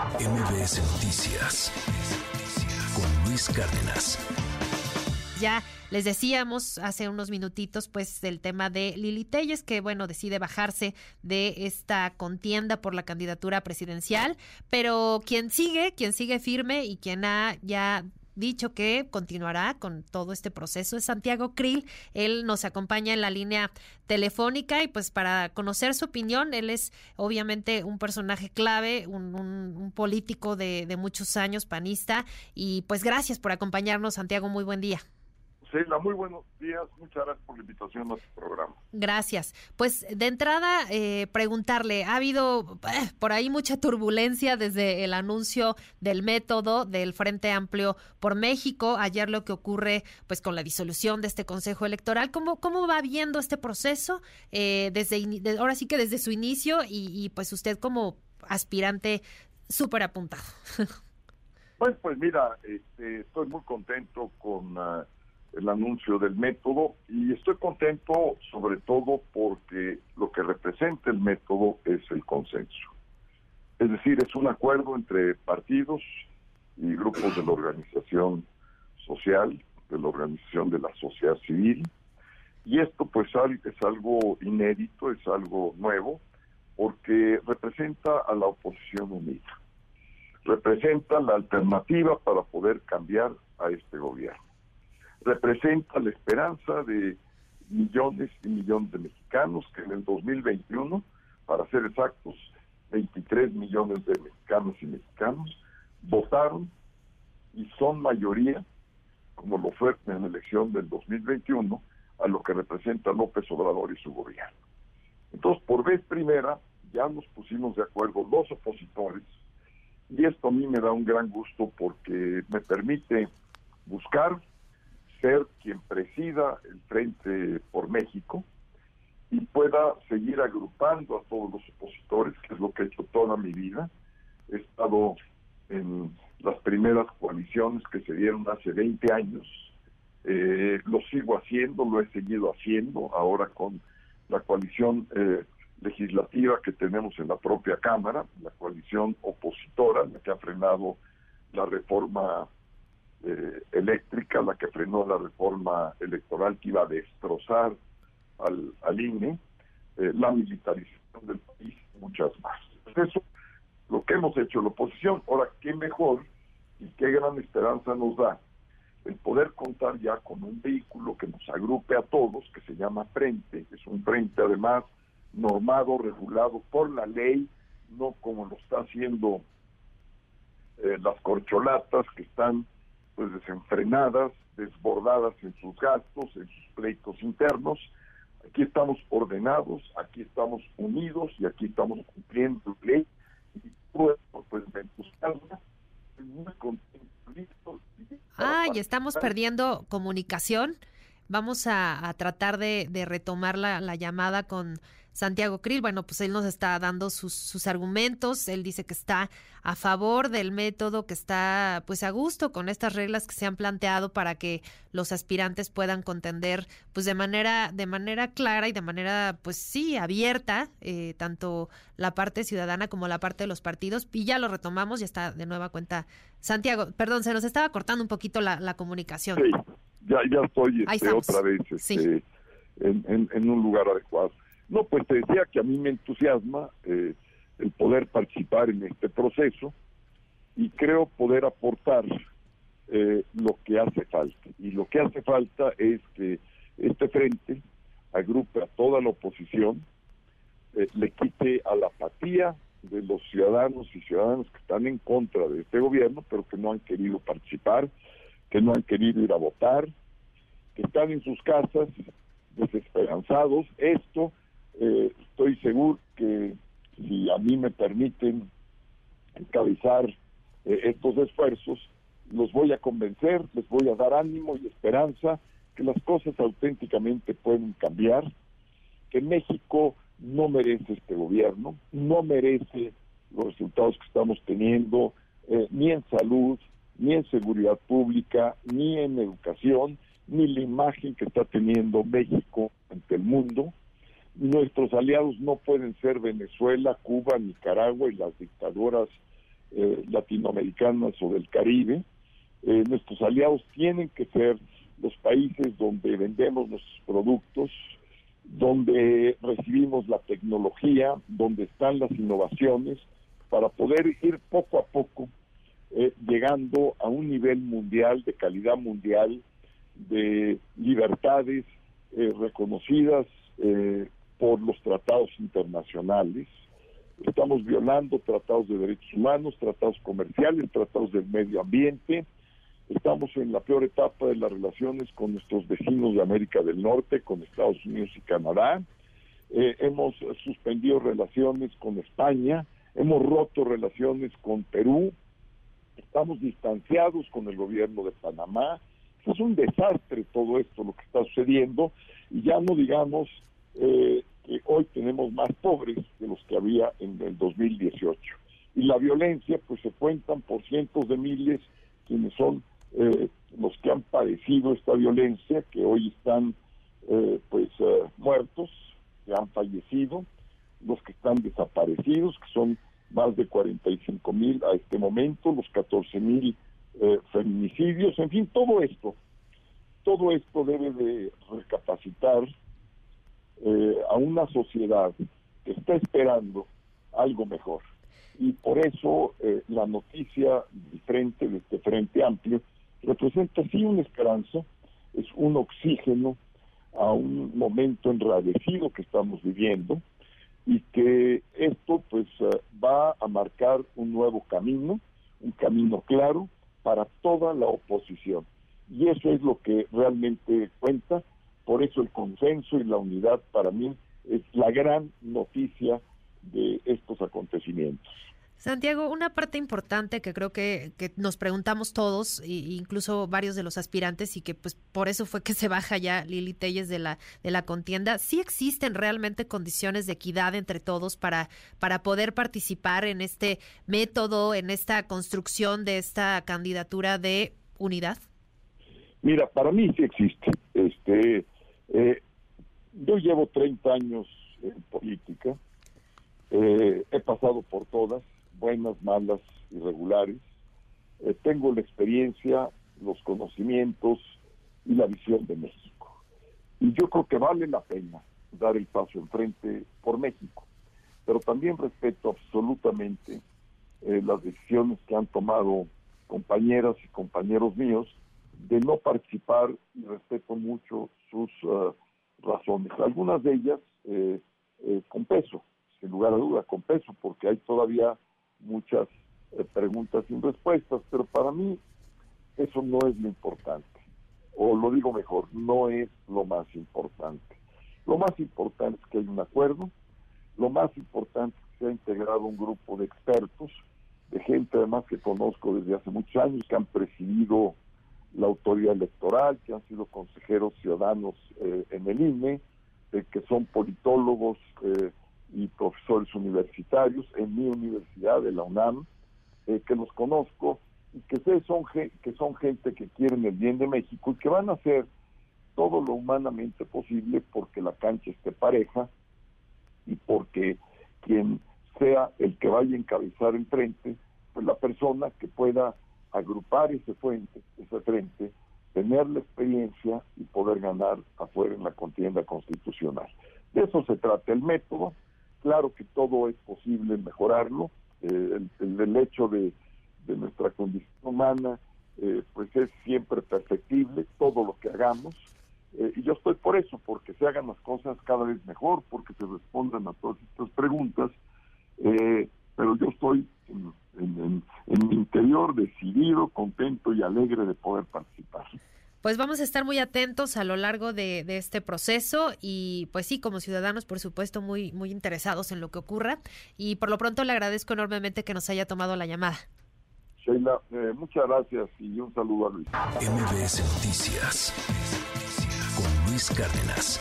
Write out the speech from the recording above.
MBS Noticias con Luis Cárdenas. Ya les decíamos hace unos minutitos, pues, del tema de Lili Telles, que, bueno, decide bajarse de esta contienda por la candidatura presidencial, pero quien sigue, quien sigue firme y quien ha ya dicho que continuará con todo este proceso es Santiago Krill. Él nos acompaña en la línea telefónica y pues para conocer su opinión, él es obviamente un personaje clave, un, un político de, de muchos años, panista, y pues gracias por acompañarnos, Santiago, muy buen día. Sheila, muy buenos días. Muchas gracias por la invitación a este programa. Gracias. Pues de entrada, eh, preguntarle, ha habido eh, por ahí mucha turbulencia desde el anuncio del método del Frente Amplio por México, ayer lo que ocurre pues con la disolución de este Consejo Electoral. ¿Cómo, cómo va viendo este proceso eh, desde, ahora sí que desde su inicio y, pues usted como aspirante súper apuntado? Pues, pues mira, este, estoy muy contento con... Uh, el anuncio del método y estoy contento sobre todo porque lo que representa el método es el consenso. Es decir, es un acuerdo entre partidos y grupos de la organización social, de la organización de la sociedad civil, y esto pues es algo inédito, es algo nuevo, porque representa a la oposición unida, representa la alternativa para poder cambiar a este gobierno representa la esperanza de millones y millones de mexicanos que en el 2021, para ser exactos, 23 millones de mexicanos y mexicanos votaron y son mayoría, como lo fue en la elección del 2021, a lo que representa López Obrador y su gobierno. Entonces, por vez primera, ya nos pusimos de acuerdo los opositores, y esto a mí me da un gran gusto porque me permite buscar ser quien presida el Frente por México y pueda seguir agrupando a todos los opositores, que es lo que he hecho toda mi vida. He estado en las primeras coaliciones que se dieron hace 20 años. Eh, lo sigo haciendo, lo he seguido haciendo ahora con la coalición eh, legislativa que tenemos en la propia Cámara, la coalición opositora, la que ha frenado la reforma eh, eléctrica, la que frenó la reforma electoral que iba a destrozar al, al INE, eh, la militarización del país y muchas más. Eso lo que hemos hecho la oposición. Ahora, qué mejor y qué gran esperanza nos da el poder contar ya con un vehículo que nos agrupe a todos, que se llama Frente, es un frente además normado, regulado por la ley, no como lo está haciendo eh, las corcholatas que están pues desenfrenadas, desbordadas en sus gastos, en sus pleitos internos. Aquí estamos ordenados, aquí estamos unidos y aquí estamos cumpliendo ley. Y pues, pues me entusiasma, muy contento. Ah, y estamos perdiendo comunicación. Vamos a, tratar de, retomar la, la llamada con Santiago Krill, bueno, pues él nos está dando sus, sus, argumentos, él dice que está a favor del método, que está pues a gusto con estas reglas que se han planteado para que los aspirantes puedan contender pues de manera, de manera clara y de manera pues sí, abierta, eh, tanto la parte ciudadana como la parte de los partidos, y ya lo retomamos, ya está de nueva cuenta. Santiago, perdón, se nos estaba cortando un poquito la, la comunicación. Sí, ya, ya estoy este, otra vez este, en, en un lugar adecuado. No, pues te decía que a mí me entusiasma eh, el poder participar en este proceso y creo poder aportar eh, lo que hace falta. Y lo que hace falta es que este frente agrupe a toda la oposición, eh, le quite a la apatía de los ciudadanos y ciudadanas que están en contra de este gobierno, pero que no han querido participar, que no han querido ir a votar, que están en sus casas desesperanzados. Esto eh, estoy seguro que si a mí me permiten encabezar eh, estos esfuerzos, los voy a convencer, les voy a dar ánimo y esperanza que las cosas auténticamente pueden cambiar, que México no merece este gobierno, no merece los resultados que estamos teniendo, eh, ni en salud, ni en seguridad pública, ni en educación, ni la imagen que está teniendo México ante el mundo. Nuestros aliados no pueden ser Venezuela, Cuba, Nicaragua y las dictaduras eh, latinoamericanas o del Caribe. Eh, nuestros aliados tienen que ser los países donde vendemos nuestros productos, donde recibimos la tecnología, donde están las innovaciones, para poder ir poco a poco eh, llegando a un nivel mundial, de calidad mundial, de libertades eh, reconocidas eh, por los tratados internacionales. Estamos violando tratados de derechos humanos, tratados comerciales, tratados del medio ambiente, Estamos en la peor etapa de las relaciones con nuestros vecinos de América del Norte, con Estados Unidos y Canadá. Eh, hemos suspendido relaciones con España, hemos roto relaciones con Perú, estamos distanciados con el gobierno de Panamá. Es un desastre todo esto lo que está sucediendo y ya no digamos eh, que hoy tenemos más pobres de los que había en el 2018. Y la violencia, pues se cuentan por cientos de miles quienes son eh, los que han padecido esta violencia, que hoy están eh, pues eh, muertos, que han fallecido, los que están desaparecidos, que son más de 45 mil a este momento, los 14 mil feminicidios, en fin, todo esto, todo esto debe de recapacitar a una sociedad que está esperando algo mejor. Y por eso la noticia de frente, de este Frente Amplio, representa sí una esperanza, es un oxígeno a un momento enradecido que estamos viviendo y que esto pues eh, va a marcar un nuevo camino, un camino claro para toda la oposición. Y eso es lo que realmente cuenta, por eso el consenso y la unidad para mí es la gran noticia de estos acontecimientos. Santiago, una parte importante que creo que, nos preguntamos todos, e incluso varios de los aspirantes, y que pues por eso fue que se baja ya Lili Telles de la, de la contienda, ¿sí existen realmente condiciones de equidad entre todos para, para poder participar en este método, en esta construcción de esta candidatura de unidad? Mira, para mí sí existe. Este, eh, yo llevo 30 años en política, eh, he pasado por todas, buenas, malas, irregulares. Eh, tengo la experiencia, los conocimientos y la visión de México. Y yo creo que vale la pena dar el paso enfrente por México. Pero también respeto absolutamente eh, las decisiones que han tomado compañeras y compañeros míos de no participar y respeto mucho sus uh, razones. Algunas de ellas eh, con peso, sin lugar a duda, con peso, porque hay todavía muchas eh, preguntas sin respuestas, pero para mí eso no es lo importante, o lo digo mejor, no es lo más importante. Lo más importante es que hay un acuerdo, lo más importante es que se ha integrado un grupo de expertos, de gente además que conozco desde hace muchos años, que han presidido la autoridad electoral, que han sido consejeros ciudadanos eh, en el INE, eh, que son politólogos, eh, y profesores universitarios en mi universidad de la UNAM, eh, que los conozco y que son, que son gente que quieren el bien de México y que van a hacer todo lo humanamente posible porque la cancha esté pareja y porque quien sea el que vaya a encabezar el frente, pues la persona que pueda agrupar ese frente, ese frente, tener la experiencia y poder ganar afuera en la contienda constitucional. De eso se trata el método, Claro que todo es posible mejorarlo. Eh, el, hecho de, nuestra condición humana, eh, pues es siempre perfectible, todo lo que hagamos. Eh, y yo estoy por eso, porque se hagan las cosas cada vez mejor, porque se respondan a todas estas preguntas. pero yo estoy interior decidido, contento y alegre de poder participar. Pues vamos a estar muy atentos a lo largo de, este proceso y pues sí, como ciudadanos, por supuesto, muy, muy interesados en lo que ocurra. Y por lo pronto le agradezco enormemente que nos haya tomado la llamada. Sheila, eh, muchas gracias y un saludo a Luis. MBS Noticias con Luis Cárdenas.